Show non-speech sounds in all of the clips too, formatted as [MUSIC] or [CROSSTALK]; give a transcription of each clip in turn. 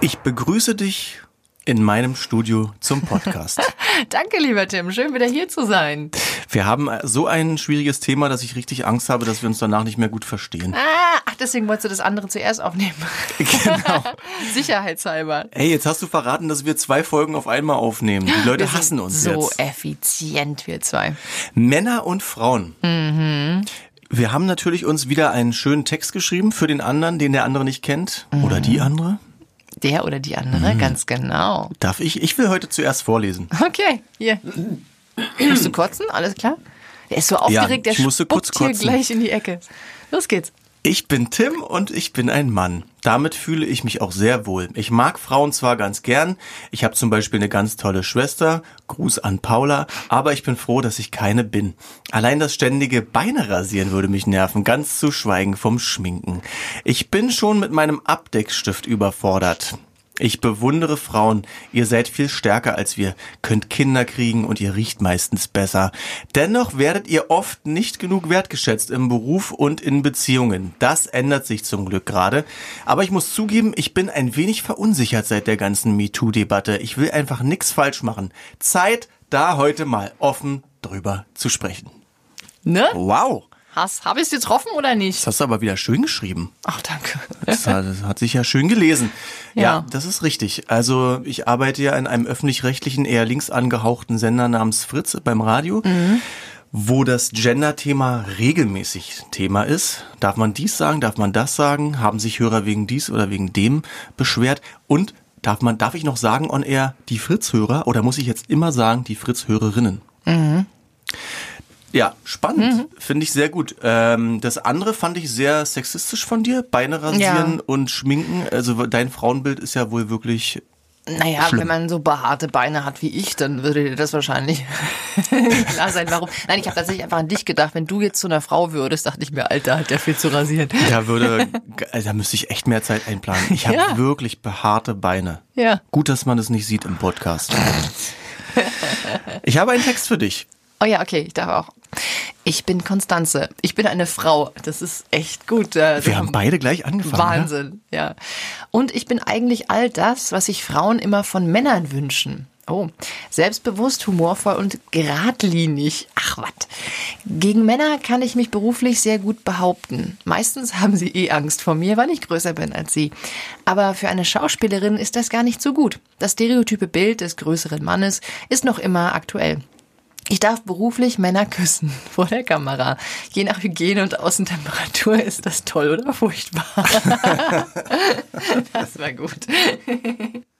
Ich begrüße dich in meinem Studio zum Podcast. [LAUGHS] Danke, lieber Tim. Schön, wieder hier zu sein. Wir haben so ein schwieriges Thema, dass ich richtig Angst habe, dass wir uns danach nicht mehr gut verstehen. Ah, ach, deswegen wolltest du das andere zuerst aufnehmen. [LAUGHS] Genau. [LAUGHS] Sicherheitshalber. Hey, jetzt hast du verraten, dass wir zwei Folgen auf einmal aufnehmen. Die Leute hassen uns so jetzt. effizient, wir zwei. Männer und Frauen. Mhm. Wir haben natürlich uns wieder einen schönen Text geschrieben für den anderen, den der andere nicht kennt. Oder die andere. Der oder die andere, Mhm. ganz genau. Darf ich? Ich will heute zuerst vorlesen. Okay, hier. Musst du kotzen? Alles klar? Der ist so aufgeregt, ich der musste kurz hier kotzen. gleich in die Ecke. Los geht's. Ich bin Tim und ich bin ein Mann. Damit fühle ich mich auch sehr wohl. Ich mag Frauen zwar ganz gern, ich habe zum Beispiel eine ganz tolle Schwester, Gruß an Paula, aber ich bin froh, dass ich keine bin. Allein das ständige Beine rasieren würde mich nerven, ganz zu schweigen vom Schminken. Ich bin schon mit meinem Abdeckstift überfordert. Ich bewundere Frauen. Ihr seid viel stärker als wir, könnt Kinder kriegen und ihr riecht meistens besser. Dennoch werdet ihr oft nicht genug wertgeschätzt im Beruf und in Beziehungen. Das ändert sich zum Glück gerade. Aber ich muss zugeben, ich bin ein wenig verunsichert seit der ganzen MeToo-Debatte. Ich will einfach nichts falsch machen. Zeit, da heute mal offen drüber zu sprechen. Ne? Wow, Hast, hab ich's getroffen oder nicht? das hast du aber wieder schön geschrieben. Ach, danke. Das hat, das hat sich ja schön gelesen. Ja. Ja. das ist richtig. Also ich arbeite ja in einem öffentlich-rechtlichen, eher links angehauchten Sender namens Fritz beim Radio, wo das Gender-Thema regelmäßig Thema ist. Darf man dies sagen, darf man das sagen? Haben sich Hörer wegen dies oder wegen dem beschwert? Und darf man, darf ich noch sagen on air die Fritz-Hörer oder muss ich jetzt immer sagen die Fritz-Hörerinnen? Ja, spannend. Finde ich sehr gut. Ähm, das andere fand ich sehr sexistisch von dir. Beine rasieren Ja. und schminken. Also dein Frauenbild ist ja wohl wirklich. Naja, Schlimm. wenn man so behaarte Beine hat wie ich, dann würde dir das wahrscheinlich [LAUGHS] klar sein, warum. Nein, ich habe tatsächlich einfach an dich gedacht. Wenn du jetzt zu einer Frau würdest, dachte ich mir, Alter, hat der viel zu rasieren. Da würde, [LAUGHS] da müsste ich echt mehr Zeit einplanen. Ich habe Ja. wirklich behaarte Beine. Ja. Gut, dass man das nicht sieht im Podcast. Ich habe einen Text für dich. Oh ja, okay, ich darf auch. Ich bin Konstanze. Ich bin eine Frau. Das ist echt gut. Äh, Wir haben beide gleich angefangen. ne? Wahnsinn, ja. Und ich bin eigentlich all das, was sich Frauen immer von Männern wünschen. Oh, selbstbewusst, humorvoll und geradlinig. Ach was. Gegen Männer kann ich mich beruflich sehr gut behaupten. Meistens haben sie eh Angst vor mir, weil ich größer bin als sie. Aber für eine Schauspielerin ist das gar nicht so gut. Das stereotype Bild des größeren Mannes ist noch immer aktuell. Ich darf beruflich Männer küssen [LAUGHS] vor der Kamera. Je nach Hygiene und Außentemperatur ist das toll oder furchtbar. [LAUGHS] das war gut.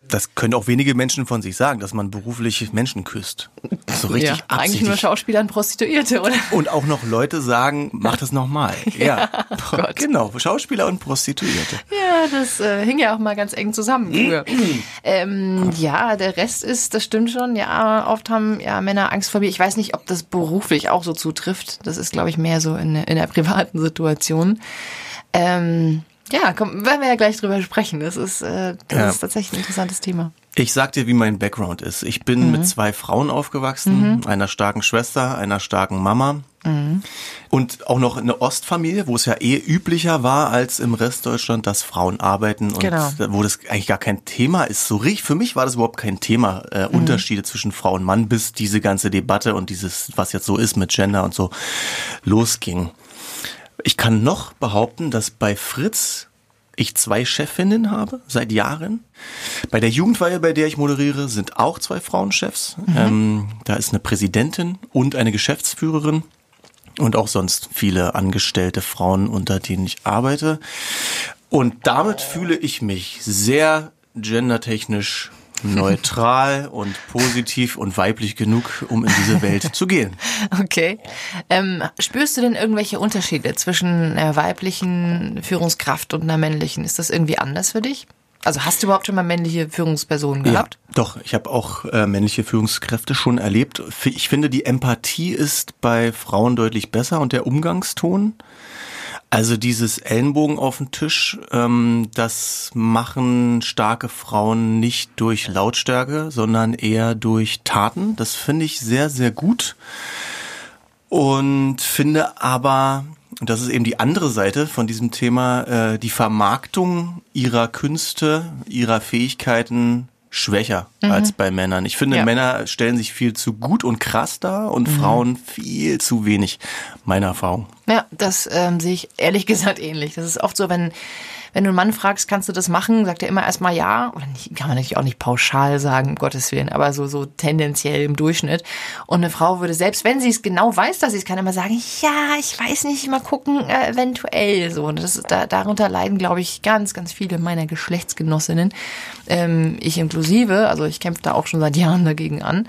Das können auch wenige Menschen von sich sagen, dass man beruflich Menschen küsst. So richtig ja, eigentlich nur absichtlich. Schauspieler und Prostituierte, oder? Und auch noch Leute sagen, mach das nochmal. [LAUGHS] Ja, oh Gott. genau. Schauspieler und Prostituierte. Ja, das äh, hing ja auch mal ganz eng zusammen früher. [CLEARS THROAT] ähm, ja, der Rest ist, das stimmt schon. Ja, oft haben ja Männer Angst vor mir. Ich weiß nicht, ob das beruflich auch so zutrifft. Das ist, glaube ich, mehr so in, in der privaten Situation. Ähm, ja, komm, werden wir ja gleich drüber sprechen. Das ist, äh, das Ja. ist tatsächlich ein interessantes Thema. Ich sag dir, wie mein Background ist. Ich bin mit zwei Frauen aufgewachsen, einer starken Schwester, einer starken Mama. Und auch noch eine Ostfamilie, wo es ja eh üblicher war als im Rest Deutschland, dass Frauen arbeiten und Genau. wo das eigentlich gar kein Thema ist. So richtig, für mich war das überhaupt kein Thema, äh, Unterschiede zwischen Frau und Mann, bis diese ganze Debatte und dieses, was jetzt so ist mit Gender und so, losging. Ich kann noch behaupten, dass bei Fritz ich zwei Chefinnen habe seit Jahren. Bei der Jugendweihe, bei der ich moderiere, sind auch zwei Frauenchefs. Ähm, da ist eine Präsidentin und eine Geschäftsführerin und auch sonst viele angestellte Frauen, unter denen ich arbeite. Und damit fühle ich mich sehr gendertechnisch neutral und positiv und weiblich genug, um in diese Welt zu gehen. [LAUGHS] Okay. Ähm, spürst du denn irgendwelche Unterschiede zwischen einer weiblichen Führungskraft und einer männlichen? Ist das irgendwie anders für dich? Also hast du überhaupt schon mal männliche Führungspersonen gehabt? Ja, doch, ich habe auch äh, männliche Führungskräfte schon erlebt. Ich finde, die Empathie ist bei Frauen deutlich besser und der Umgangston. Also dieses Ellenbogen auf den Tisch, ähm, das machen starke Frauen nicht durch Lautstärke, sondern eher durch Taten. Das finde ich sehr, sehr gut. Und finde aber, und das ist eben die andere Seite von diesem Thema, äh, die Vermarktung ihrer Künste, ihrer Fähigkeiten schwächer mhm. als bei Männern. Ich finde, ja. Männer stellen sich viel zu gut und krass dar und mhm. Frauen viel zu wenig, meine Erfahrung. Ja, das ähm, sehe ich ehrlich [LAUGHS] gesagt ähnlich. Das ist oft so, wenn wenn du einen Mann fragst, kannst du das machen, sagt er immer erstmal ja. Oder nicht, kann man natürlich auch nicht pauschal sagen, um Gottes Willen, aber so, so tendenziell im Durchschnitt. Und eine Frau würde, selbst wenn sie es genau weiß, dass sie es kann, immer sagen, ja, ich weiß nicht, mal gucken, äh, eventuell so. Und das, da, darunter leiden, glaube ich, ganz, ganz viele meiner Geschlechtsgenossinnen. Ähm, ich inklusive, also ich kämpfe da auch schon seit Jahren dagegen an.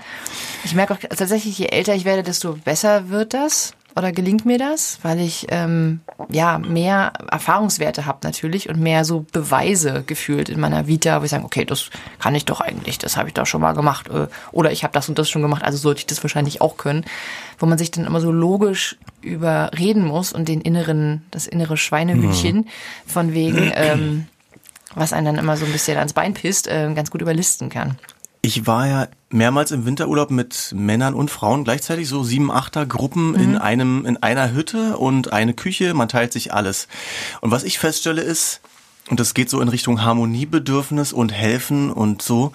Ich merke auch tatsächlich, je älter ich werde, desto besser wird das oder gelingt mir das, weil ich ähm, ja mehr Erfahrungswerte habe natürlich und mehr so Beweise gefühlt in meiner Vita, wo ich sage, okay, das kann ich doch eigentlich, das habe ich doch schon mal gemacht äh, oder ich habe das und das schon gemacht, also sollte ich das wahrscheinlich auch können, wo man sich dann immer so logisch überreden muss und den inneren, das innere Schweinehütchen mhm. von wegen, ähm, was einen dann immer so ein bisschen ans Bein pisst, äh, ganz gut überlisten kann. Ich war ja mehrmals im Winterurlaub mit Männern und Frauen gleichzeitig, so sieben, achter Gruppen mhm. in einem, in einer Hütte und eine Küche, man teilt sich alles. Und was ich feststelle ist, und das geht so in Richtung Harmoniebedürfnis und Helfen und so,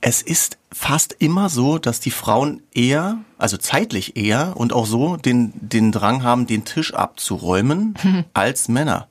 es ist fast immer so, dass die Frauen eher, also zeitlich eher und auch so den, den Drang haben, den Tisch abzuräumen mhm. als Männer.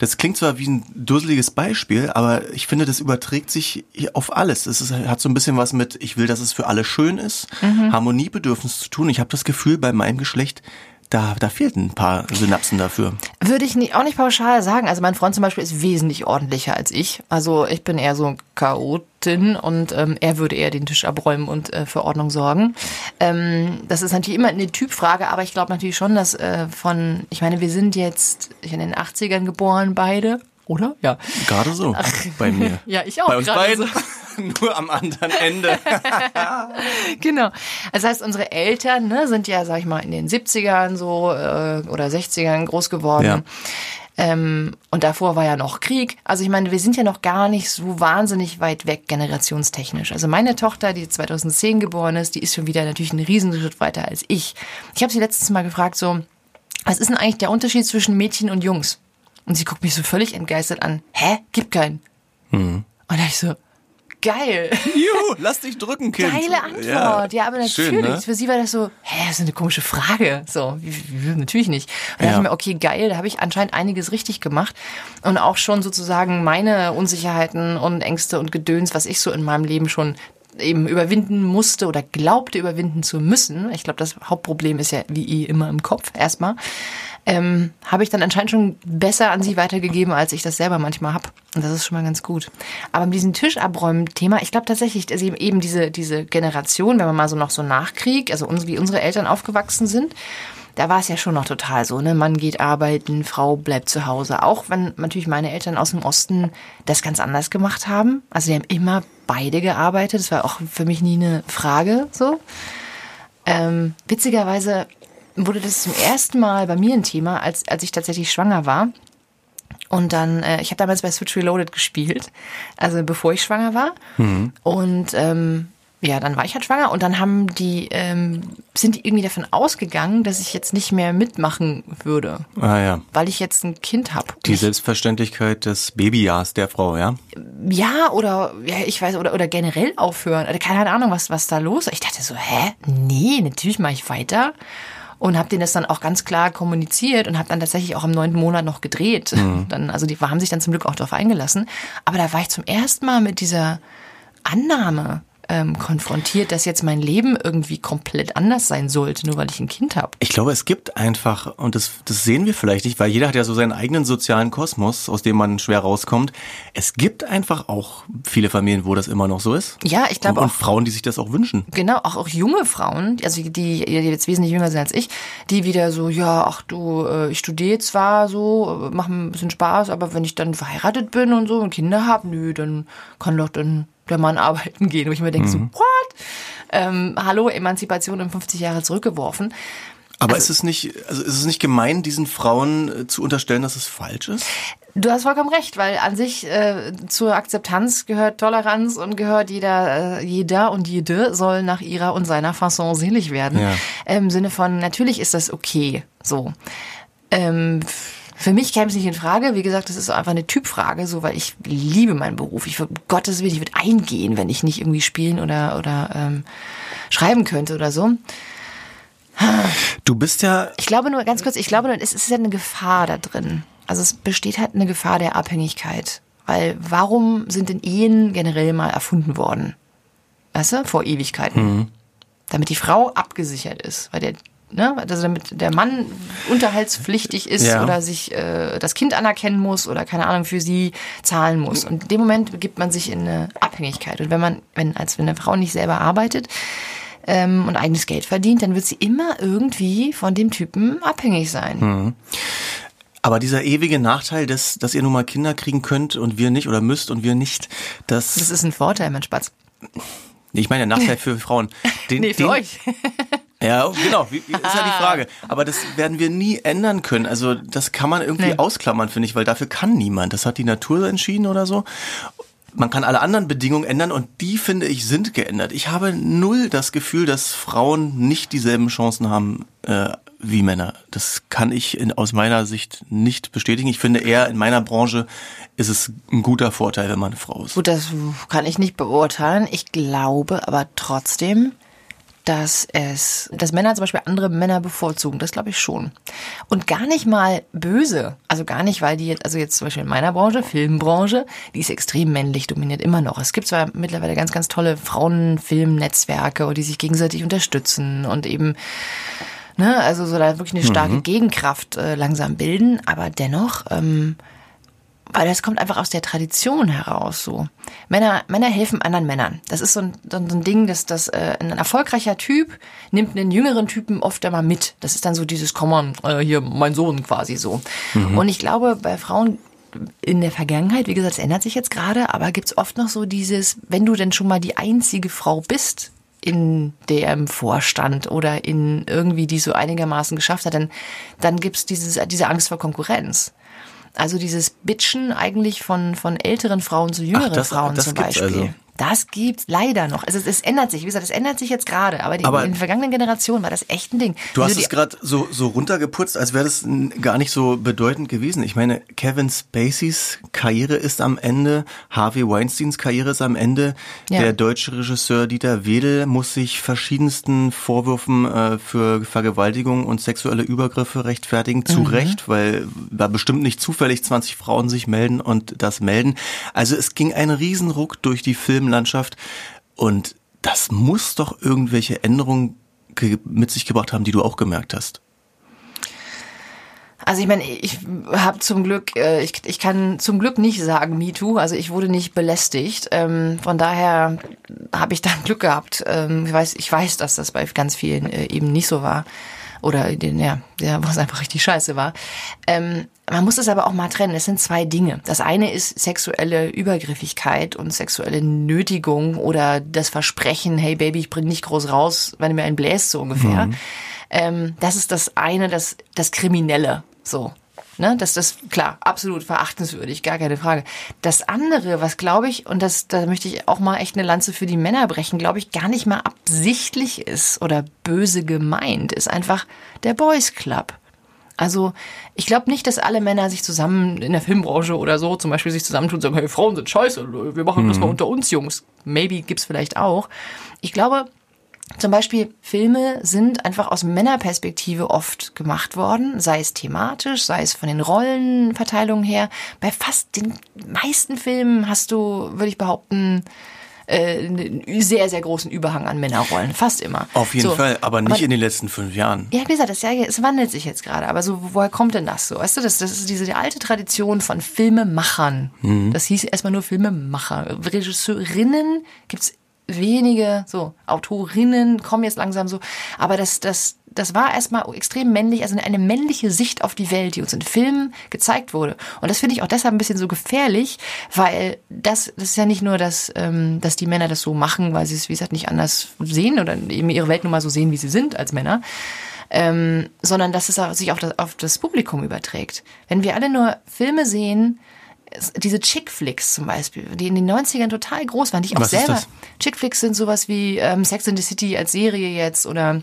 Das klingt zwar wie ein dusseliges Beispiel, aber ich finde, das überträgt sich auf alles. Es ist, hat so ein bisschen was mit, ich will, dass es für alle schön ist, mhm. Harmoniebedürfnis zu tun. Ich habe das Gefühl, bei meinem Geschlecht da, da fehlten ein paar Synapsen dafür. Würde ich nicht, auch nicht pauschal sagen. Also mein Freund zum Beispiel ist wesentlich ordentlicher als ich. Also ich bin eher so Chaotin und ähm, er würde eher den Tisch abräumen und äh, für Ordnung sorgen. Ähm, das ist natürlich immer eine Typfrage, aber ich glaube natürlich schon, dass äh, von, ich meine, wir sind jetzt in den 80ern geboren beide oder? Ja. Gerade so. Bei mir. [LAUGHS] ja, ich auch. Bei uns beiden. So. [LAUGHS] Nur am anderen Ende. [LAUGHS] genau. Das heißt, unsere Eltern ne, sind ja, sag ich mal, in den 70ern so äh, oder 60ern groß geworden. Ja. Ähm, und davor war ja noch Krieg. Also ich meine, wir sind ja noch gar nicht so wahnsinnig weit weg generationstechnisch. Also meine Tochter, die 2010 geboren ist, die ist schon wieder natürlich einen Riesenschritt weiter als ich. Ich habe sie letztes Mal gefragt, so, was ist denn eigentlich der Unterschied zwischen Mädchen und Jungs? Und sie guckt mich so völlig entgeistert an. Hä? Gibt keinen. Mhm. Und da ich so, geil. Juhu, [LAUGHS] lass dich drücken, Kind. Geile Antwort. Ja, ja aber natürlich. Schön, ne? Für sie war das so, hä, das ist eine komische Frage. So, natürlich nicht. Und da ja. dachte ich mir, okay, geil, da habe ich anscheinend einiges richtig gemacht. Und auch schon sozusagen meine Unsicherheiten und Ängste und Gedöns, was ich so in meinem Leben schon eben überwinden musste oder glaubte überwinden zu müssen. Ich glaube, das Hauptproblem ist ja wie immer im Kopf erstmal ähm, habe ich dann anscheinend schon besser an sie weitergegeben, als ich das selber manchmal habe. Und das ist schon mal ganz gut. Aber mit diesem Tisch abräumen Thema, ich glaube tatsächlich, dass eben diese, diese Generation, wenn man mal so noch so nachkriegt, also uns, wie unsere Eltern aufgewachsen sind, da war es ja schon noch total so, ne? Mann geht arbeiten, Frau bleibt zu Hause. Auch wenn natürlich meine Eltern aus dem Osten das ganz anders gemacht haben. Also die haben immer beide gearbeitet. Das war auch für mich nie eine Frage so. Ähm, witzigerweise wurde das zum ersten Mal bei mir ein Thema, als, als ich tatsächlich schwanger war. Und dann, äh, ich habe damals bei Switch Reloaded gespielt, also bevor ich schwanger war. Mhm. Und ähm, ja, dann war ich halt schwanger und dann haben die, ähm, sind die irgendwie davon ausgegangen, dass ich jetzt nicht mehr mitmachen würde. Ah ja. Weil ich jetzt ein Kind habe. Die Selbstverständlichkeit des Babyjahrs der Frau, ja? Ja, oder ja, ich weiß, oder, oder generell aufhören. Oder keine Ahnung, was, was da los ist. Ich dachte so, hä? Nee, natürlich mache ich weiter und habe denen das dann auch ganz klar kommuniziert und habe dann tatsächlich auch im neunten Monat noch gedreht. Mhm. [LAUGHS] Dann, also die haben sich dann zum Glück auch darauf eingelassen. Aber da war ich zum ersten Mal mit dieser Annahme ähm, konfrontiert, dass jetzt mein Leben irgendwie komplett anders sein sollte, nur weil ich ein Kind habe. Ich glaube, es gibt einfach, und das, das sehen wir vielleicht nicht, weil jeder hat ja so seinen eigenen sozialen Kosmos, aus dem man schwer rauskommt. Es gibt einfach auch viele Familien, wo das immer noch so ist. Ja, ich glaube auch. Und Frauen, die sich das auch wünschen. Genau, auch, auch junge Frauen, also die, die jetzt wesentlich jünger sind als ich, die wieder so, ja, ach du, äh, ich studiere zwar so, äh, mache ein bisschen Spaß, aber wenn ich dann verheiratet bin und so und Kinder habe, nö, dann kann doch dann der Mann arbeiten gehen. Wo ich mir denke, mhm. so, what? Ähm, hallo, Emanzipation um 50 Jahre zurückgeworfen. Aber also, ist es nicht, also ist es nicht gemein, diesen Frauen äh, zu unterstellen, dass es falsch ist? Du hast vollkommen recht, weil an sich äh, zur Akzeptanz gehört Toleranz und gehört jeder, äh, jeder und jede soll nach ihrer und seiner Fasson selig werden. Ja. Im Sinne von, natürlich ist das okay, so. Ähm, für mich käme es nicht in Frage. Wie gesagt, das ist einfach eine Typfrage, so, weil ich liebe meinen Beruf. Ich würde, Gottes Willen, ich würde eingehen, wenn ich nicht irgendwie spielen oder, oder ähm, schreiben könnte oder so. Du bist ja. Ich glaube nur, ganz kurz, ich glaube nur, es ist ja eine Gefahr da drin. Also es besteht halt eine Gefahr der Abhängigkeit. Weil warum sind denn Ehen generell mal erfunden worden? Weißt du, vor Ewigkeiten. Mhm. Damit die Frau abgesichert ist. Weil der, ne, also damit der Mann unterhaltspflichtig ist Ja. oder sich äh, das Kind anerkennen muss oder keine Ahnung für sie zahlen muss. Und in dem Moment begibt man sich in eine Abhängigkeit. Und wenn man, wenn, als wenn eine Frau nicht selber arbeitet, ähm, und eigenes Geld verdient, dann wird sie immer irgendwie von dem Typen abhängig sein. Aber dieser ewige Nachteil, dass, dass ihr nun mal Kinder kriegen könnt und wir nicht oder müsst und wir nicht, das. Das ist ein Vorteil, mein Spatz. Ich meine, der Nachteil für Frauen. [LAUGHS] Den, Nee, für den, euch. [LAUGHS] Ja, genau, wie, wie ist ja die Frage. Aber das werden wir nie ändern können. Also das kann man irgendwie Nee. ausklammern, finde ich, weil dafür kann niemand. Das hat die Natur entschieden oder so. Man kann alle anderen Bedingungen ändern und die, finde ich, sind geändert. Ich habe null das Gefühl, dass Frauen nicht dieselben Chancen haben äh, wie Männer. Das kann ich in, aus meiner Sicht nicht bestätigen. Ich finde eher, in meiner Branche ist es ein guter Vorteil, wenn man eine Frau ist. Gut, das kann ich nicht beurteilen. Ich glaube aber trotzdem, dass es, dass Männer zum Beispiel andere Männer bevorzugen. Das glaube ich schon. Und gar nicht mal böse. Also gar nicht, weil die jetzt, also jetzt zum Beispiel in meiner Branche, Filmbranche, die ist extrem männlich dominiert, immer noch. Es gibt zwar mittlerweile ganz, ganz tolle Frauenfilmnetzwerke, die sich gegenseitig unterstützen und eben ne, also so da wirklich eine starke Gegenkraft äh, langsam bilden, aber dennoch, ähm, weil das kommt einfach aus der Tradition heraus so. Männer, Männer helfen anderen Männern. Das ist so ein, so ein Ding, dass das äh, ein erfolgreicher Typ nimmt einen jüngeren Typen oft einmal mit. Das ist dann so dieses, komm mal, äh, hier mein Sohn quasi so. Und ich glaube, bei Frauen in der Vergangenheit, wie gesagt, es ändert sich jetzt gerade, aber gibt's oft noch so dieses, wenn du denn schon mal die einzige Frau bist in dem Vorstand oder in irgendwie, die so einigermaßen geschafft hat, dann, dann gibt's dieses, diese Angst vor Konkurrenz. Also dieses Bitchen eigentlich von, von älteren Frauen zu jüngeren das- Frauen das zum gibt's Beispiel. also. Das gibt's leider noch. Also es, es ändert sich, wie gesagt, es ändert sich jetzt gerade, aber, die, Aber- in den vergangenen Generationen war das echt ein Ding. Du Also hast es gerade so, so runtergeputzt, als wäre das gar nicht so bedeutend gewesen. Ich meine, Kevin Spaceys Karriere ist am Ende, Harvey Weinsteins Karriere ist am Ende. Ja. Der deutsche Regisseur Dieter Wedel muss sich verschiedensten Vorwürfen äh, für Vergewaltigung und sexuelle Übergriffe rechtfertigen. Zu Recht, weil da bestimmt nicht zufällig 20 Frauen sich melden und das melden. Also es ging ein Riesenruck durch die Filmlandschaft und das muss doch irgendwelche Änderungen ge mit sich gebracht haben, die du auch gemerkt hast. Also ich meine, ich habe zum Glück, äh, ich, ich kann zum Glück nicht sagen MeToo, also ich wurde nicht belästigt. Ähm, von daher habe ich da Glück gehabt. Ähm, ich, weiß, ich weiß, dass das bei ganz vielen äh, eben nicht so war. Oder den, ja, ja, wo es einfach richtig scheiße war. Ähm, man muss es aber auch mal trennen. Es sind zwei Dinge. Das eine ist sexuelle Übergriffigkeit und sexuelle Nötigung oder das Versprechen, hey Baby, ich bring nicht groß raus, wenn du mir einen bläst, so ungefähr. Ähm, das ist das eine, das, das Kriminelle. So. Ne, das ist klar, absolut verachtenswürdig, gar keine Frage. Das andere, was glaube ich, und das, da möchte ich auch mal echt eine Lanze für die Männer brechen, glaube ich, gar nicht mal absichtlich ist oder böse gemeint, ist einfach der Boys Club. Also ich glaube nicht, dass alle Männer sich zusammen in der Filmbranche oder so zum Beispiel sich zusammentun und sagen, hey, Frauen sind scheiße, wir machen das mal unter uns, Jungs. Maybe gibt's vielleicht auch. Ich glaube, zum Beispiel Filme sind einfach aus Männerperspektive oft gemacht worden, sei es thematisch, sei es von den Rollenverteilungen her. Bei fast den meisten Filmen hast du, würde ich behaupten, äh, einen sehr, sehr großen Überhang an Männerrollen. Fast immer. Auf jeden So. Fall, aber nicht in den letzten fünf Jahren. Ja, wie gesagt, das, ja, es wandelt sich jetzt gerade. Aber so, woher kommt denn das so? Weißt du, das, das ist diese alte Tradition von Filmemachern. Das hieß erstmal nur Filmemacher. Regisseurinnen gibt's wenige, so, Autorinnen kommen jetzt langsam so. Aber das, das, das war erstmal extrem männlich, also eine männliche Sicht auf die Welt, die uns in Filmen gezeigt wurde. Und das finde ich auch deshalb ein bisschen so gefährlich, weil das, das ist ja nicht nur, dass, ähm, dass die Männer das so machen, weil sie es, wie gesagt, nicht anders sehen oder eben ihre Welt nun mal so sehen, wie sie sind als Männer. ähm, sondern dass es sich auf das, auf das Publikum überträgt. Wenn wir alle nur Filme sehen, diese Chick-Flicks zum Beispiel, die in den 90ern total groß waren, die ich auch Was selber. Chick-Flicks sind sowas wie ähm, Sex in the City als Serie jetzt oder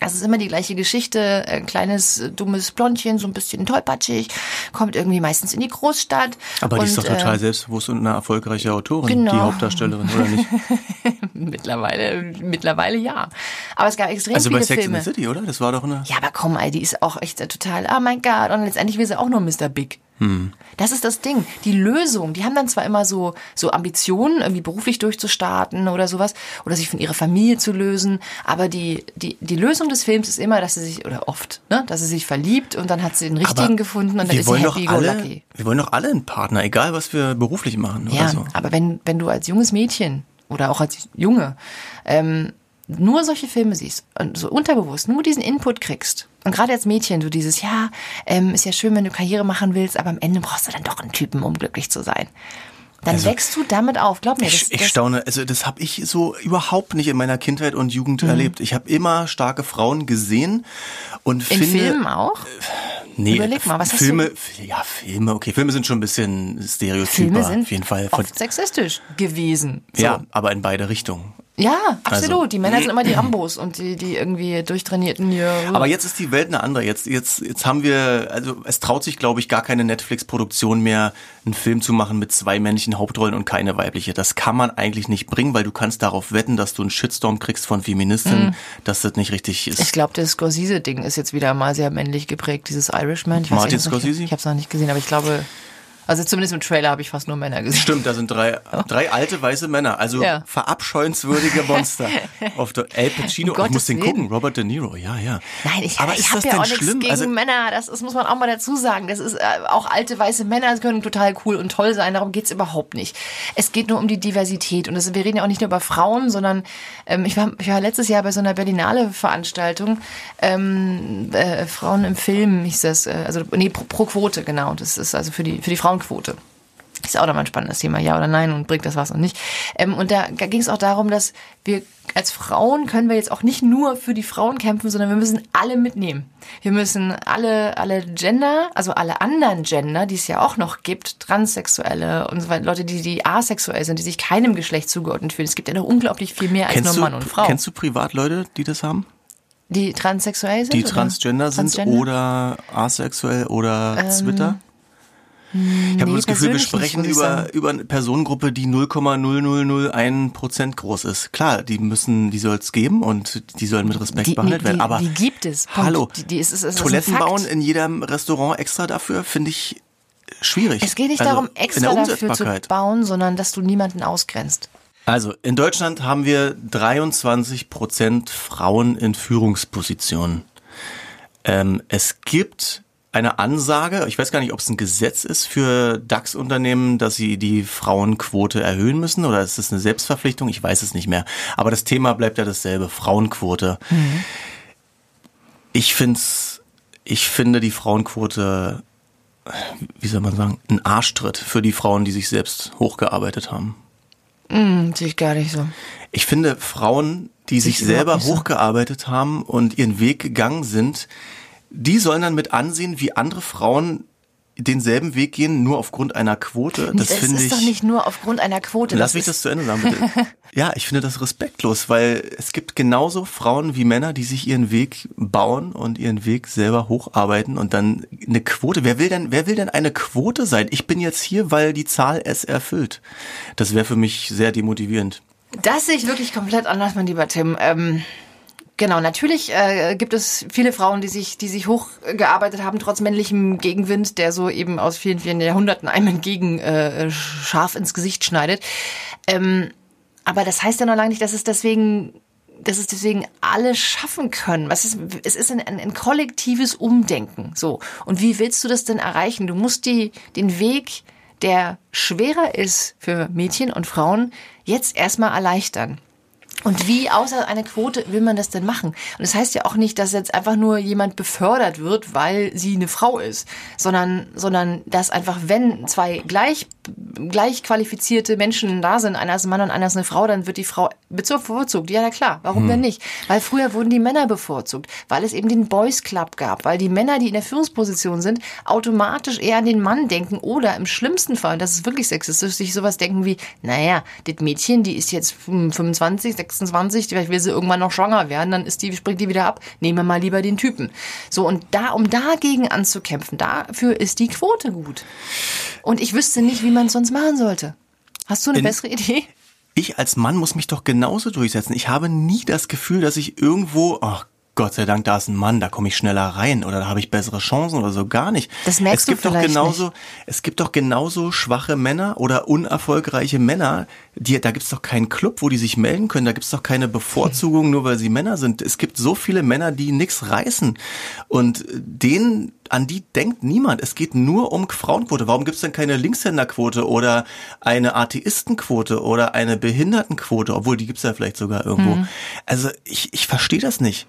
es ist immer die gleiche Geschichte. Ein kleines, äh, dummes Blondchen, so ein bisschen tollpatschig, kommt irgendwie meistens in die Großstadt. Aber die ist doch total äh, selbstbewusst und eine erfolgreiche Autorin, Genau. die Hauptdarstellerin, oder nicht? [LAUGHS] Mittlerweile, mittlerweile ja. Aber es gab extrem Also viele bei Sex Filme. in the City, oder? Das war doch eine... Ja, aber komm, ey, die ist auch echt total, oh mein Gott. Und letztendlich will sie auch nur Mr. Big. Hm. Das ist das Ding. Die Lösung, die haben dann zwar immer so, so Ambitionen, irgendwie beruflich durchzustarten oder sowas, oder sich von ihrer Familie zu lösen, aber die, die, die Lösung des Films ist immer, dass sie sich, oder oft, ne, dass sie sich verliebt und dann hat sie den richtigen Aber gefunden und dann ist sie happy go alle, lucky. Wir wollen doch alle einen Partner, egal was wir beruflich machen Ja, oder so. aber wenn, wenn du als junges Mädchen oder auch als Junge ähm, nur solche Filme siehst und so unterbewusst nur diesen Input kriegst und gerade als Mädchen so dieses, ja, ähm, ist ja schön, wenn du Karriere machen willst, aber am Ende brauchst du dann doch einen Typen, um glücklich zu sein. Dann Also, wächst du damit auf, glaub mir. Ich, Das, ich das, staune, also das habe ich so überhaupt nicht in meiner Kindheit und Jugend Mhm. erlebt. Ich habe immer starke Frauen gesehen und in finde Filmen auch? nee, Überleg mal, was hast Filme, ja Filme, okay, Filme sind schon ein bisschen stereotyper Filme sind auf jeden Fall. Von, oft sexistisch gewesen. So. Ja, aber in beide Richtungen. Ja, absolut. Also- die Männer sind immer die Rambos und die, die irgendwie durchtrainierten. Ja. Aber jetzt ist die Welt eine andere. Jetzt, jetzt, jetzt haben wir, also es traut sich, glaube ich, gar keine Netflix-Produktion mehr, einen Film zu machen mit zwei männlichen Hauptrollen und keine weibliche. Das kann man eigentlich nicht bringen, weil du kannst darauf wetten, dass du einen Shitstorm kriegst von Feministinnen, dass das nicht richtig ist. Mhm. Ich glaube, das Scorsese-Ding ist jetzt wieder mal sehr männlich geprägt, dieses Irishman. Ich Martin ich hab's noch Scorsese? Ich habe es noch nicht gesehen, aber ich glaube, also zumindest im Trailer habe ich fast nur Männer gesehen. Stimmt, da sind drei, drei alte weiße Männer, also Ja. verabscheuenswürdige Monster. [LAUGHS] Auf der El Pacino, Um ich muss den gucken, Robert De Niro, ja, ja. Nein, ich, Aber ich ist habe ja auch nichts schlimm? gegen Also- Männer. Das, das muss man auch mal dazu sagen. Das ist äh, auch alte weiße Männer können total cool und toll sein. Darum geht's überhaupt nicht. Es geht nur um die Diversität. Und das, wir reden ja auch nicht nur über Frauen, sondern ähm, ich, war, ich war letztes Jahr bei so einer Berlinale Veranstaltung. Ähm, äh, Frauen im Film hieß das. Äh, also nee, pro, pro Quote, genau. Das ist also für die, für die Frauenquote. Ist auch nochmal ein spannendes Thema, ja oder nein und bringt das was und nicht. Ähm, und da, ging es auch darum, dass wir als Frauen können wir jetzt auch nicht nur für die Frauen kämpfen, sondern wir müssen alle mitnehmen. Wir müssen alle, alle Gender, also alle anderen Gender, die es ja auch noch gibt, Transsexuelle und so weiter, Leute, die, die asexuell sind, die sich keinem Geschlecht zugeordnet fühlen. Es gibt ja noch unglaublich viel mehr als Kennst nur du, Mann und Frau. kennst du Privatleute, die das haben? die transsexuell sind? Die oder? transgender sind Transgender? Ähm, oder asexuell oder Twitter? Ich habe nee, das Gefühl, wir nicht, sprechen ich über, über eine Personengruppe, die 0,0001 Prozent groß ist. Klar, die müssen, die soll es geben und die sollen mit Respekt Die- behandelt die- werden. die- Aber die gibt es. Punkt. Hallo, Die- die ist- ist- ist Toiletten bauen in jedem Restaurant extra dafür, finde ich schwierig. Es geht nicht Also, darum, extra dafür zu bauen, sondern dass du niemanden ausgrenzt. Also in Deutschland haben wir 23 Prozent Frauen in Führungspositionen. Ähm, es gibt eine Ansage, ich weiß gar nicht, ob es ein Gesetz ist für DAX-Unternehmen, dass sie die Frauenquote erhöhen müssen oder ist es eine Selbstverpflichtung? Ich weiß es nicht mehr. Aber das Thema bleibt ja dasselbe, Frauenquote. Ich find's, ich finde die Frauenquote, wie soll man sagen, ein Arschtritt für die Frauen, die sich selbst hochgearbeitet haben. Hm, sehe ich gar nicht so. Ich finde Frauen, die sich ich selber hochgearbeitet haben und ihren Weg gegangen sind, die sollen dann mit ansehen, wie andere Frauen denselben Weg gehen, nur aufgrund einer Quote. Das es finde ist ich. doch nicht nur aufgrund einer Quote. Lass mich ist, das zu Ende sagen, bitte. [LAUGHS] ja, ich finde das respektlos, weil es gibt genauso Frauen wie Männer, die sich ihren Weg bauen und ihren Weg selber hocharbeiten und dann eine Quote. Wer will denn, wer will denn eine Quote sein? Ich bin jetzt hier, weil die Zahl es erfüllt. Das wäre für mich sehr demotivierend. Das sehe ich wirklich komplett anders, mein lieber Tim. Ähm, genau, natürlich äh, gibt es viele Frauen, die sich, die sich hochgearbeitet haben, trotz männlichem Gegenwind, der so eben aus vielen, vielen Jahrhunderten einem entgegen äh, scharf ins Gesicht schneidet. Ähm, aber das heißt ja noch lange nicht, dass es deswegen dass es deswegen alle schaffen können. Was ist, es ist ein, ein, ein kollektives Umdenken. So. Und wie willst du das denn erreichen? Du musst die, den Weg, der schwerer ist für Mädchen und Frauen, jetzt erstmal erleichtern. Und wie außer einer Quote will man das denn machen? Und das heißt ja auch nicht, dass jetzt einfach nur jemand befördert wird, weil sie eine Frau ist, sondern, sondern dass einfach, wenn zwei gleich, gleich qualifizierte Menschen da sind, einer ist ein Mann und einer ist eine Frau, dann wird die Frau bevorzugt. Ja, na klar. Warum hm. denn nicht? Weil früher wurden die Männer bevorzugt, weil es eben den Boys Club gab, weil die Männer, die in der Führungsposition sind, automatisch eher an den Mann denken oder im schlimmsten Fall, und das ist wirklich sexistisch, sich sowas denken wie, naja, das Mädchen, die ist jetzt 25, 26, vielleicht will sie irgendwann noch schwanger werden, dann ist die, springt die wieder ab. Nehmen wir mal lieber den Typen. So, und da, um dagegen anzukämpfen, dafür ist die Quote gut. Und ich wüsste nicht, wie man es sonst machen sollte. Hast du eine In, bessere Idee? Ich als Mann muss mich doch genauso durchsetzen. Ich habe nie das Gefühl, dass ich irgendwo, ach Gott sei Dank, da ist ein Mann, da komme ich schneller rein oder da habe ich bessere Chancen oder so gar nicht. Das merkst es gibt du doch genauso, nicht. es gibt doch genauso schwache Männer oder unerfolgreiche Männer, die, da gibt's doch keinen Club, wo die sich melden können, da gibt's doch keine Bevorzugung, [LAUGHS] nur weil sie Männer sind. Es gibt so viele Männer, die nichts reißen und denen an die denkt niemand. Es geht nur um Frauenquote. Warum gibt's denn keine Linkshänderquote oder eine Atheistenquote oder eine Behindertenquote, obwohl die gibt's ja vielleicht sogar irgendwo. Hm. Also ich, ich verstehe das nicht.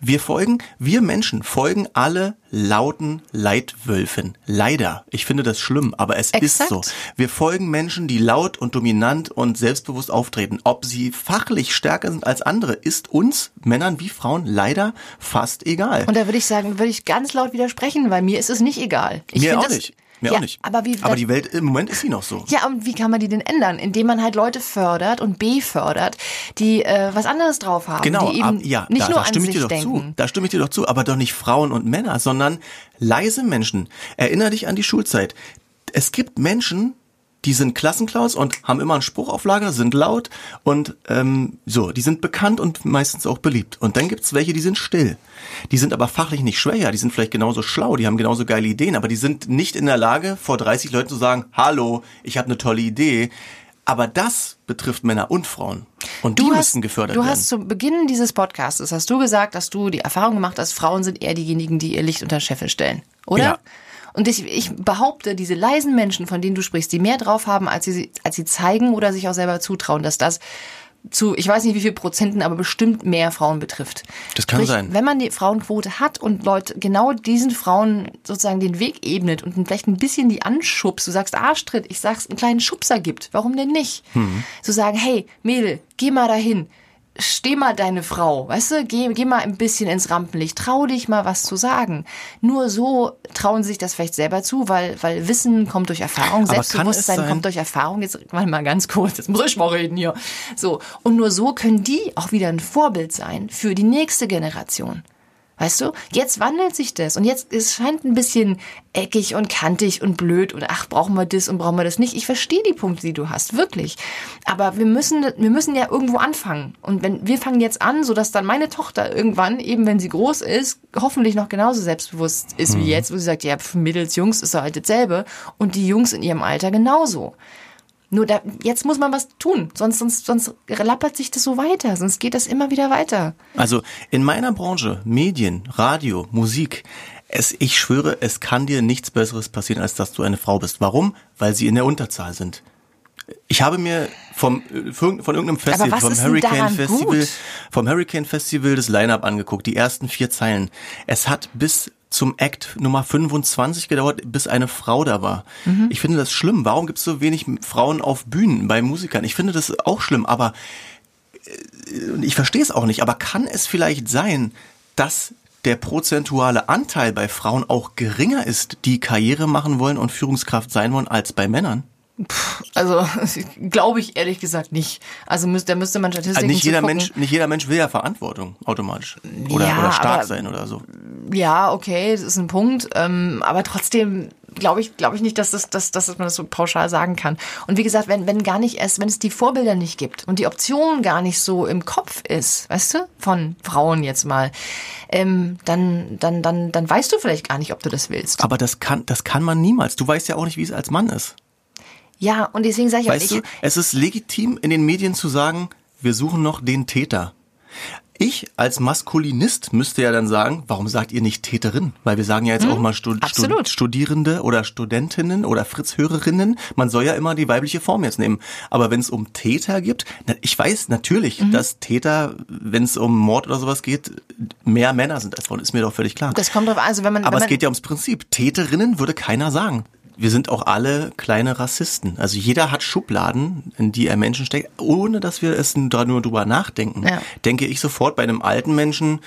Wir folgen, wir Menschen folgen alle lauten Leitwölfen. Leider. Ich finde das schlimm, aber es Exakt. ist so. Wir folgen Menschen, die laut und dominant und selbstbewusst auftreten. Ob sie fachlich stärker sind als andere, ist uns, Männern wie Frauen, leider fast egal. Und da würde ich sagen, würde ich ganz laut widersprechen, weil mir ist es nicht egal. Ich mir auch nicht. Mir ja, auch nicht. Aber, wie, aber die Welt im Moment ist sie noch so. Ja, und wie kann man die denn ändern? Indem man halt Leute fördert und befördert, die äh, was anderes drauf haben. Genau, die eben ab, ja, nicht da, nur da stimme ich dir doch denken. zu. Da stimme ich dir doch zu, aber doch nicht Frauen und Männer, sondern leise Menschen. Erinner dich an die Schulzeit. Es gibt Menschen, die sind Klassenclowns und haben immer einen Spruch auf Lager, sind laut und ähm, so, die sind bekannt und meistens auch beliebt. Und dann gibt's welche, die sind still. Die sind aber fachlich nicht schwächer, die sind vielleicht genauso schlau, die haben genauso geile Ideen, aber die sind nicht in der Lage, vor 30 Leuten zu sagen, hallo, ich habe eine tolle Idee. Aber das betrifft Männer und Frauen. Und die du müssen gefördert du werden. Du hast zu Beginn dieses Podcasts, hast du gesagt, dass du die Erfahrung gemacht hast, Frauen sind eher diejenigen, die ihr Licht unter Scheffel stellen. Oder? Ja. Und ich, ich behaupte, diese leisen Menschen, von denen du sprichst, die mehr drauf haben, als sie, als sie zeigen oder sich auch selber zutrauen, dass das zu, ich weiß nicht wie viel Prozenten, aber bestimmt mehr Frauen betrifft. Das kann Sprich, sein. Wenn man die Frauenquote hat und Leute genau diesen Frauen sozusagen den Weg ebnet und vielleicht ein bisschen die anschubst, du sagst Arschtritt, ich sag's, einen kleinen Schubser gibt, warum denn nicht? Hm. Zu sagen, hey, Mädel, geh mal dahin steh mal deine Frau, weißt du, geh, geh mal ein bisschen ins Rampenlicht, trau dich mal was zu sagen. Nur so trauen sie sich das vielleicht selber zu, weil, weil Wissen kommt durch Erfahrung, Selbstbewusstsein kommt durch Erfahrung. Jetzt warte mal ganz kurz, jetzt muss ich mal reden hier. So. Und nur so können die auch wieder ein Vorbild sein für die nächste Generation. Weißt du, jetzt wandelt sich das und jetzt es scheint ein bisschen eckig und kantig und blöd und ach, brauchen wir das und brauchen wir das nicht. Ich verstehe die Punkte, die du hast, wirklich. Aber wir müssen, wir müssen ja irgendwo anfangen. Und wenn wir fangen jetzt an, sodass dann meine Tochter irgendwann, eben wenn sie groß ist, hoffentlich noch genauso selbstbewusst ist mhm. wie jetzt, wo sie sagt, ja, Mädels, Jungs ist halt dasselbe und die Jungs in ihrem Alter genauso. Nur da, jetzt muss man was tun, sonst, sonst, sonst lappert sich das so weiter, sonst geht das immer wieder weiter. Also in meiner Branche, Medien, Radio, Musik, es, ich schwöre, es kann dir nichts Besseres passieren, als dass du eine Frau bist. Warum? Weil sie in der Unterzahl sind. Ich habe mir vom, von irgendeinem Festival, vom Hurricane Festival, gut? vom Hurricane Festival das Line-Up angeguckt, die ersten vier Zeilen. Es hat bis zum Act Nummer 25 gedauert, bis eine Frau da war. Mhm. Ich finde das schlimm. Warum gibt es so wenig Frauen auf Bühnen bei Musikern? Ich finde das auch schlimm, aber äh, ich verstehe es auch nicht. Aber kann es vielleicht sein, dass der prozentuale Anteil bei Frauen auch geringer ist, die Karriere machen wollen und Führungskraft sein wollen, als bei Männern? Also [LAUGHS] glaube ich ehrlich gesagt nicht. Also müsste, da müsste man Statistiken also nicht jeder Mensch, nicht jeder Mensch will ja Verantwortung automatisch oder, ja, oder stark aber, sein oder so. Ja, okay, das ist ein Punkt. Ähm, aber trotzdem glaube ich, glaube ich nicht, dass, das, dass, dass man das so pauschal sagen kann. Und wie gesagt, wenn, wenn gar nicht erst, wenn es die Vorbilder nicht gibt und die Option gar nicht so im Kopf ist, weißt du, von Frauen jetzt mal, ähm, dann, dann, dann, dann weißt du vielleicht gar nicht, ob du das willst. Aber das kann, das kann man niemals. Du weißt ja auch nicht, wie es als Mann ist. Ja, und deswegen sage ich weißt auch, du, es ist legitim in den Medien zu sagen, wir suchen noch den Täter. ich als Maskulinist müsste ja dann sagen, warum sagt ihr nicht Täterin? Weil wir sagen ja jetzt auch mal Stud. Stud Studierende oder Studentinnen oder Fritz-Hörerinnen. Man soll ja immer die weibliche Form jetzt nehmen. Aber wenn es um Täter gibt, na, ich weiß natürlich, dass Täter, wenn es um Mord oder sowas geht, mehr Männer sind als Frauen. Ist mir doch völlig klar. Das kommt drauf an, also wenn man. Aber wenn es man, geht ja ums Prinzip. Täterinnen würde keiner sagen. Wir sind auch alle kleine Rassisten. Also jeder hat Schubladen, in die er Menschen steckt, ohne dass wir es da nur drüber nachdenken. Ja. Denke ich sofort bei einem alten Menschen,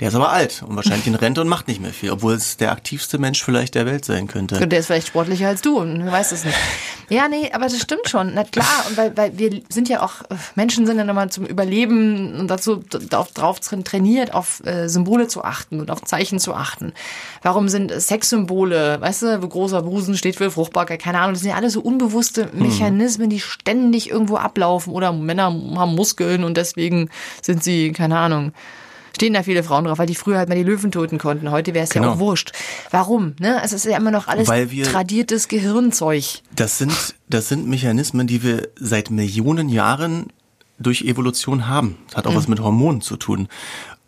der ist aber alt und wahrscheinlich in Rente und macht nicht mehr viel, obwohl es der aktivste Mensch vielleicht der Welt sein könnte. Der ist vielleicht sportlicher als du und du weißt es nicht. [LAUGHS] Ja, nee, aber das stimmt schon. Na klar, und weil, weil wir sind ja auch, äh, Menschen sind ja nochmal zum Überleben und dazu darauf drauf trainiert, auf äh, Symbole zu achten und auf Zeichen zu achten. Warum sind Sexsymbole, weißt du, wo großer Busen steht für Fruchtbarkeit, keine Ahnung, das sind ja alles so unbewusste Mechanismen, die ständig irgendwo ablaufen oder Männer haben Muskeln und deswegen sind sie, keine Ahnung, stehen da viele Frauen drauf, weil die früher halt mal die Löwen töten konnten. Heute wäre es ja Genau. auch wurscht. Warum? Ne? Es ist ja immer noch alles wir- tradiertes Gehirnzeug. Das sind, das sind Mechanismen, die wir seit Millionen Jahren durch Evolution haben. Das hat auch was mit Hormonen zu tun.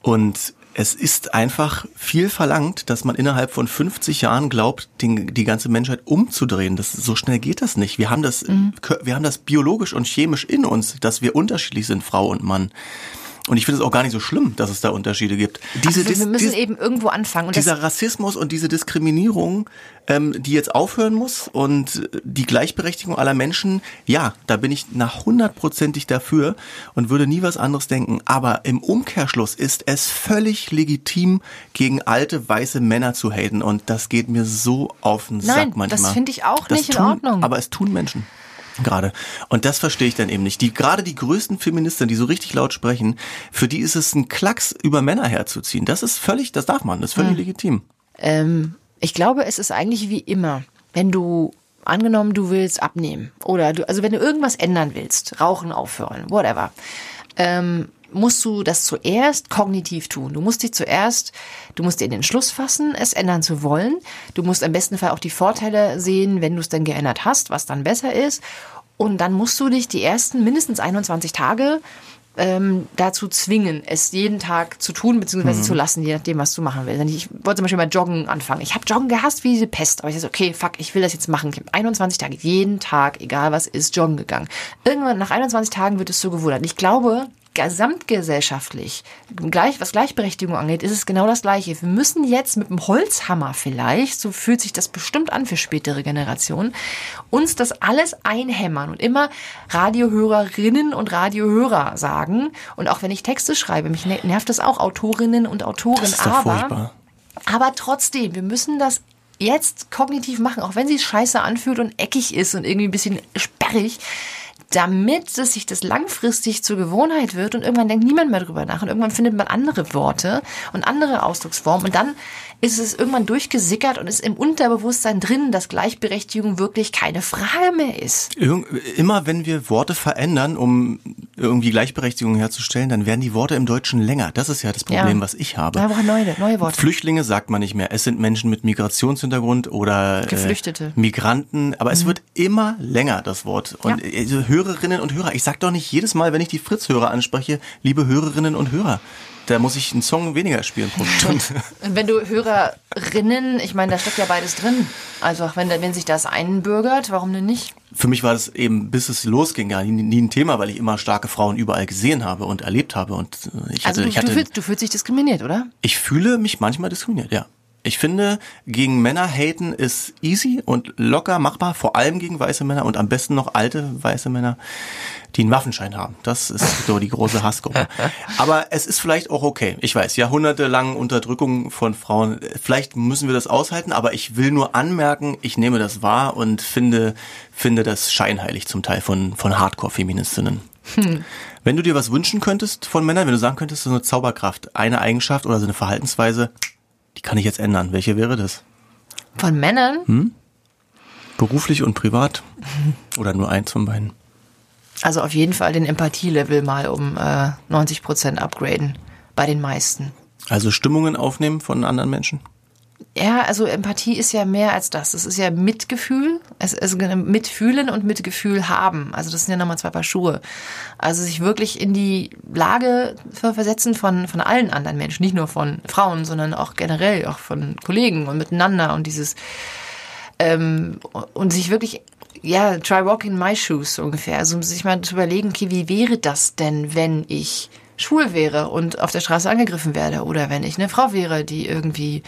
Und es ist einfach viel verlangt, dass man innerhalb von 50 Jahren glaubt, den, die ganze Menschheit umzudrehen. Das, so schnell geht das nicht. Wir haben das, wir haben das biologisch und chemisch in uns, dass wir unterschiedlich sind, Frau und Mann. Und ich finde es auch gar nicht so schlimm, dass es da Unterschiede gibt. Diese, Also wir müssen eben irgendwo anfangen. Und dieser Rassismus und diese Diskriminierung, ähm, die jetzt aufhören muss und die Gleichberechtigung aller Menschen, ja, da bin ich nach hundertprozentig dafür und würde nie was anderes denken. Aber im Umkehrschluss ist es völlig legitim, gegen alte weiße Männer zu haten und das geht mir so auf den Nein, Sack manchmal. das finde ich auch Das nicht in tun, Ordnung. Aber es tun Menschen. Gerade. Und das verstehe ich dann eben nicht. Die, gerade die größten Feministinnen, die so richtig laut sprechen, für die ist es ein Klacks, über Männer herzuziehen. Das ist völlig, das darf man, das ist völlig Hm. legitim. ähm, ich glaube, es ist eigentlich wie immer, wenn du angenommen, du willst abnehmen oder du, also wenn du irgendwas ändern willst, rauchen aufhören, whatever, ähm, musst du das zuerst kognitiv tun. Du musst dich zuerst, du musst dir den Entschluss fassen, es ändern zu wollen. Du musst im besten Fall auch die Vorteile sehen, wenn du es dann geändert hast, was dann besser ist. Und dann musst du dich die ersten mindestens 21 Tage ähm, dazu zwingen, es jeden Tag zu tun bzw. zu lassen, je nachdem, was du machen willst. Ich wollte zum Beispiel mal Joggen anfangen. Ich habe Joggen gehasst wie diese Pest, aber ich dachte, okay, fuck, ich will das jetzt machen. Ich habe 21 Tage, jeden Tag, egal was ist, joggen gegangen. Irgendwann nach 21 Tagen wird es so. Und Ich glaube, gesamtgesellschaftlich, gleich, was Gleichberechtigung angeht, ist es genau das Gleiche. Wir müssen jetzt mit dem Holzhammer vielleicht, so fühlt sich das bestimmt an für spätere Generationen, uns das alles einhämmern und immer Radiohörerinnen und Radiohörer sagen. Und auch wenn ich Texte schreibe, mich ne- nervt das auch, Autorinnen und Autoren. Das ist doch aber, furchtbar. aber trotzdem, wir müssen das jetzt kognitiv machen, auch wenn sie scheiße anfühlt und eckig ist und irgendwie ein bisschen sperrig, damit es sich das langfristig zur Gewohnheit wird und irgendwann denkt niemand mehr drüber nach und irgendwann findet man andere Worte und andere Ausdrucksformen und dann ist es irgendwann durchgesickert und ist im Unterbewusstsein drin, dass Gleichberechtigung wirklich keine Frage mehr ist. Irg immer wenn wir Worte verändern, um irgendwie Gleichberechtigung herzustellen, dann werden die Worte im Deutschen länger. Das ist ja das Problem, Ja. was ich habe. Da brauchen neue, neue Worte. Flüchtlinge sagt man nicht mehr. Es sind Menschen mit Migrationshintergrund oder Geflüchtete. Äh, Migranten. Aber Mhm. es wird immer länger, das Wort. Und Ja. also Hörerinnen und Hörer. Ich sag doch nicht jedes Mal, wenn ich die Fritz-Hörer anspreche, liebe Hörerinnen und Hörer. Da muss ich einen Song weniger spielen pro Stunde. Und wenn du Hörerinnen, ich meine, da steckt ja beides drin. Also auch wenn, wenn sich das einbürgert, warum denn nicht? Für mich war das eben, bis es losging, ja nie, nie ein Thema, weil ich immer starke Frauen überall gesehen habe und erlebt habe. Und äh, ich hatte, Also du, ich du, hatte fühlst, du fühlst dich diskriminiert, oder? Ich fühle mich manchmal diskriminiert, ja. Ich finde, gegen Männer haten ist easy und locker machbar, vor allem gegen weiße Männer und am besten noch alte weiße Männer, die einen Waffenschein haben. Das ist [LAUGHS] so die große Hassgruppe. Aber es ist vielleicht auch okay. Ich weiß, jahrhundertelang Unterdrückung von Frauen, vielleicht müssen wir das aushalten, aber ich will nur anmerken, ich nehme das wahr und finde, finde das scheinheilig zum Teil von, von Hardcore-Feministinnen. Wenn du dir was wünschen könntest von Männern, wenn du sagen könntest, so eine Zauberkraft, eine Eigenschaft oder so eine Verhaltensweise, die kann ich jetzt ändern. Welche wäre das? Von Männern? Hm? Beruflich und privat? [LAUGHS] Oder nur eins von beiden? Also auf jeden Fall den Empathielevel mal um äh, 90 Prozent upgraden. Bei den meisten. Also Stimmungen aufnehmen von anderen Menschen? Ja, also Empathie ist ja mehr als das. Es ist ja Mitgefühl, es ist mitfühlen und Mitgefühl haben. Also das sind ja nochmal zwei Paar Schuhe. Also sich wirklich in die Lage versetzen von, von allen anderen Menschen, nicht nur von Frauen, sondern auch generell, auch von Kollegen und miteinander und dieses ähm, und sich wirklich ja, try walking in my shoes ungefähr. Also sich mal zu überlegen, okay, wie wäre das denn, wenn ich schwul wäre und auf der Straße angegriffen werde oder wenn ich eine Frau wäre, die irgendwie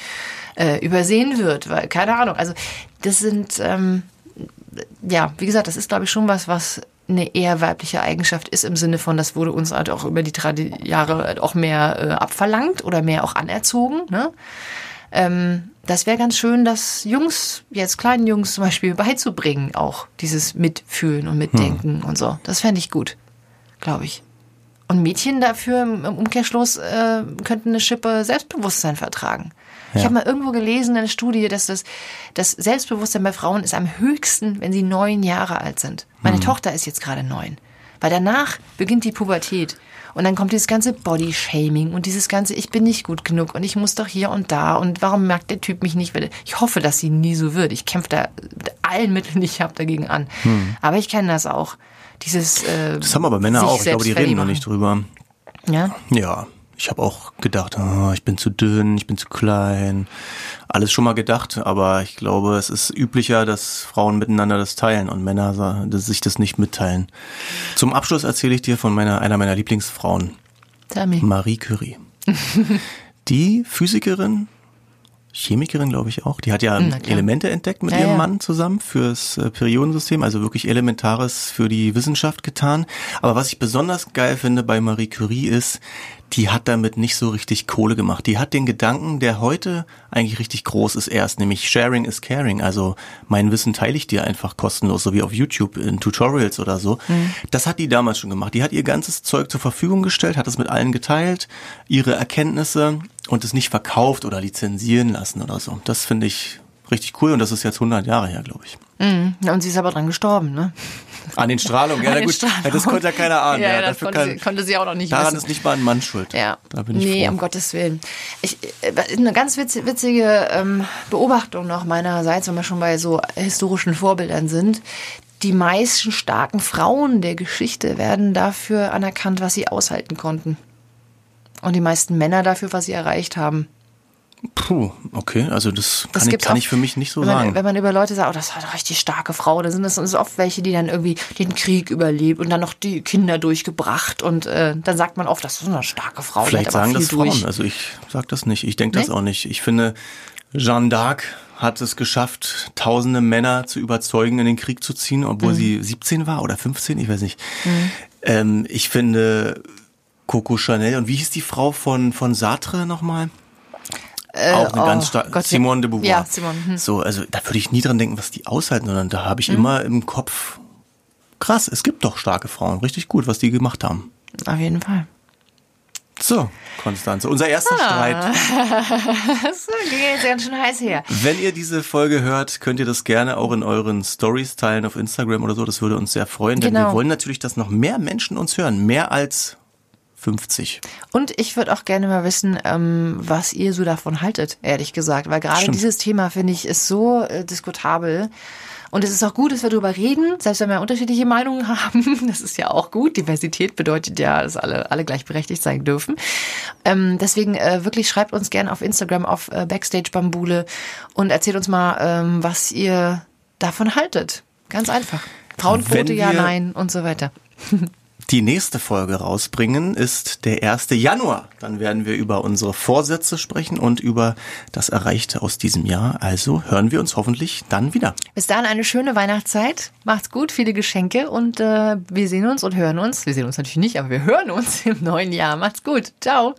äh, übersehen wird, weil keine Ahnung. Also das sind ähm, ja, wie gesagt, das ist glaube ich schon was, was eine eher weibliche Eigenschaft ist im Sinne von, das wurde uns halt auch über die Tradi Jahre halt auch mehr äh, abverlangt oder mehr auch anerzogen. Ne? Ähm, das wäre ganz schön, das Jungs, jetzt kleinen Jungs zum Beispiel beizubringen, auch dieses Mitfühlen und Mitdenken hm. und so. Das fände ich gut, glaube ich. Und Mädchen dafür im Umkehrschluss äh, könnten eine Schippe Selbstbewusstsein vertragen. Ja. Ich habe mal irgendwo gelesen in einer Studie, dass das, das Selbstbewusstsein bei Frauen ist am höchsten, wenn sie neun Jahre alt sind. Meine hm. Tochter ist jetzt gerade neun. Weil danach beginnt die Pubertät. Und dann kommt dieses ganze Body-Shaming und dieses ganze, ich bin nicht gut genug und ich muss doch hier und da und warum merkt der Typ mich nicht? Ich hoffe, dass sie nie so wird. Ich kämpfe da mit allen Mitteln, die ich habe, dagegen an. Hm. Aber ich kenne das auch. Dieses. Äh, das haben aber Männer auch. Ich glaube, die reden noch nicht drüber. Ja. Ja. Ich habe auch gedacht, oh, ich bin zu dünn, ich bin zu klein. Alles schon mal gedacht, aber ich glaube, es ist üblicher, dass Frauen miteinander das teilen und Männer sich das nicht mitteilen. Zum Abschluss erzähle ich dir von meiner, einer meiner Lieblingsfrauen. Tammy. Marie Curie. Die Physikerin, Chemikerin, glaube ich auch. Die hat ja Elemente entdeckt mit ja, ihrem ja. Mann zusammen fürs äh, Periodensystem, also wirklich Elementares für die Wissenschaft getan. Aber was ich besonders geil finde bei Marie Curie ist, die hat damit nicht so richtig Kohle gemacht. Die hat den Gedanken, der heute eigentlich richtig groß ist erst, nämlich Sharing is Caring. Also mein Wissen teile ich dir einfach kostenlos, so wie auf YouTube in Tutorials oder so. Mhm. Das hat die damals schon gemacht. Die hat ihr ganzes Zeug zur Verfügung gestellt, hat es mit allen geteilt, ihre Erkenntnisse und es nicht verkauft oder lizenzieren lassen oder so. Das finde ich richtig cool und das ist jetzt 100 Jahre her, glaube ich. Mhm. Und sie ist aber dran gestorben, ne? An den Strahlungen, ja, na gut, Strahlung. das konnte ja keiner ahnen. Ja, ja, das konnte, kann, sie, konnte, sie, auch noch nicht Daran wissen. ist nicht mal ein Mann schuld. Ja. Da bin ich nee, froh. um Gottes Willen. Ich, äh, eine ganz witzige, witzige ähm, Beobachtung noch meinerseits, wenn wir schon bei so historischen Vorbildern sind. Die meisten starken Frauen der Geschichte werden dafür anerkannt, was sie aushalten konnten. Und die meisten Männer dafür, was sie erreicht haben. Puh, okay, also das, das kann, ich, kann auch, ich für mich nicht so wenn man, sagen. Wenn man über Leute sagt, oh, das war eine richtig starke Frau, dann sind das oft welche, die dann irgendwie den Krieg überlebt und dann noch die Kinder durchgebracht und äh, dann sagt man oft, das ist eine starke Frau. Vielleicht sagen das durch. Frauen, also ich sag das nicht, ich denke das nee? auch nicht. Ich finde, Jeanne d'Arc hat es geschafft, tausende Männer zu überzeugen, in den Krieg zu ziehen, obwohl mhm. sie 17 war oder 15, ich weiß nicht. Mhm. Ähm, ich finde Coco Chanel und wie hieß die Frau von, von Sartre nochmal? Äh, auch eine oh, ganz starke Gott, Simone de Beauvoir. Ja, Simone. Hm. So, also da würde ich nie dran denken, was die aushalten, sondern da habe ich mhm. immer im Kopf, krass, es gibt doch starke Frauen, richtig gut, was die gemacht haben. Auf jeden Fall. So, Konstanze, unser erster ah. Streit. [LAUGHS] das ging jetzt ganz schön heiß her. Wenn ihr diese Folge hört, könnt ihr das gerne auch in euren Stories teilen auf Instagram oder so. Das würde uns sehr freuen, denn genau. wir wollen natürlich, dass noch mehr Menschen uns hören. Mehr als 50. Und ich würde auch gerne mal wissen, ähm, was ihr so davon haltet, ehrlich gesagt. Weil gerade dieses Thema, finde ich, ist so äh, diskutabel. Und es ist auch gut, dass wir darüber reden, selbst wenn wir unterschiedliche Meinungen [LAUGHS] haben. Das ist ja auch gut. Diversität bedeutet ja, dass alle, alle gleichberechtigt sein dürfen. Ähm, deswegen äh, wirklich schreibt uns gerne auf Instagram auf äh, Backstage Bambule und erzählt uns mal, ähm, was ihr davon haltet. Ganz einfach. Frauenquote, ja, nein und so weiter. [LAUGHS] die nächste Folge rausbringen, ist der 1. Januar. Dann werden wir über unsere Vorsätze sprechen und über das Erreichte aus diesem Jahr. Also hören wir uns hoffentlich dann wieder. Bis dann eine schöne Weihnachtszeit. Macht's gut, viele Geschenke und äh, wir sehen uns und hören uns. Wir sehen uns natürlich nicht, aber wir hören uns [LAUGHS] im neuen Jahr. Macht's gut. Ciao.